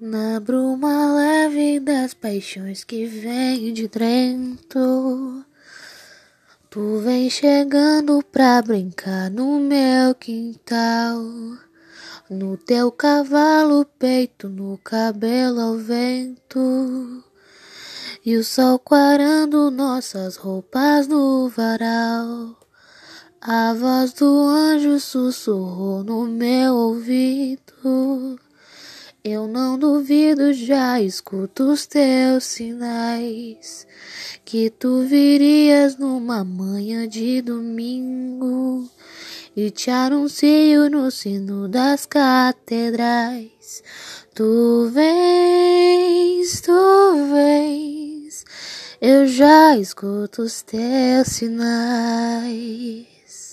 Na bruma leve das paixões que vem de dentro, tu vem chegando pra brincar no meu quintal. No teu cavalo, peito, no cabelo ao vento. E o sol quarando nossas roupas no varal. A voz do anjo sussurrou no meu ouvido. Eu não duvido, já escuto os teus sinais. Que tu virias numa manhã de domingo. E te anuncio no sino das catedrais. Tu vens, tu vens. Eu já escuto os teus sinais.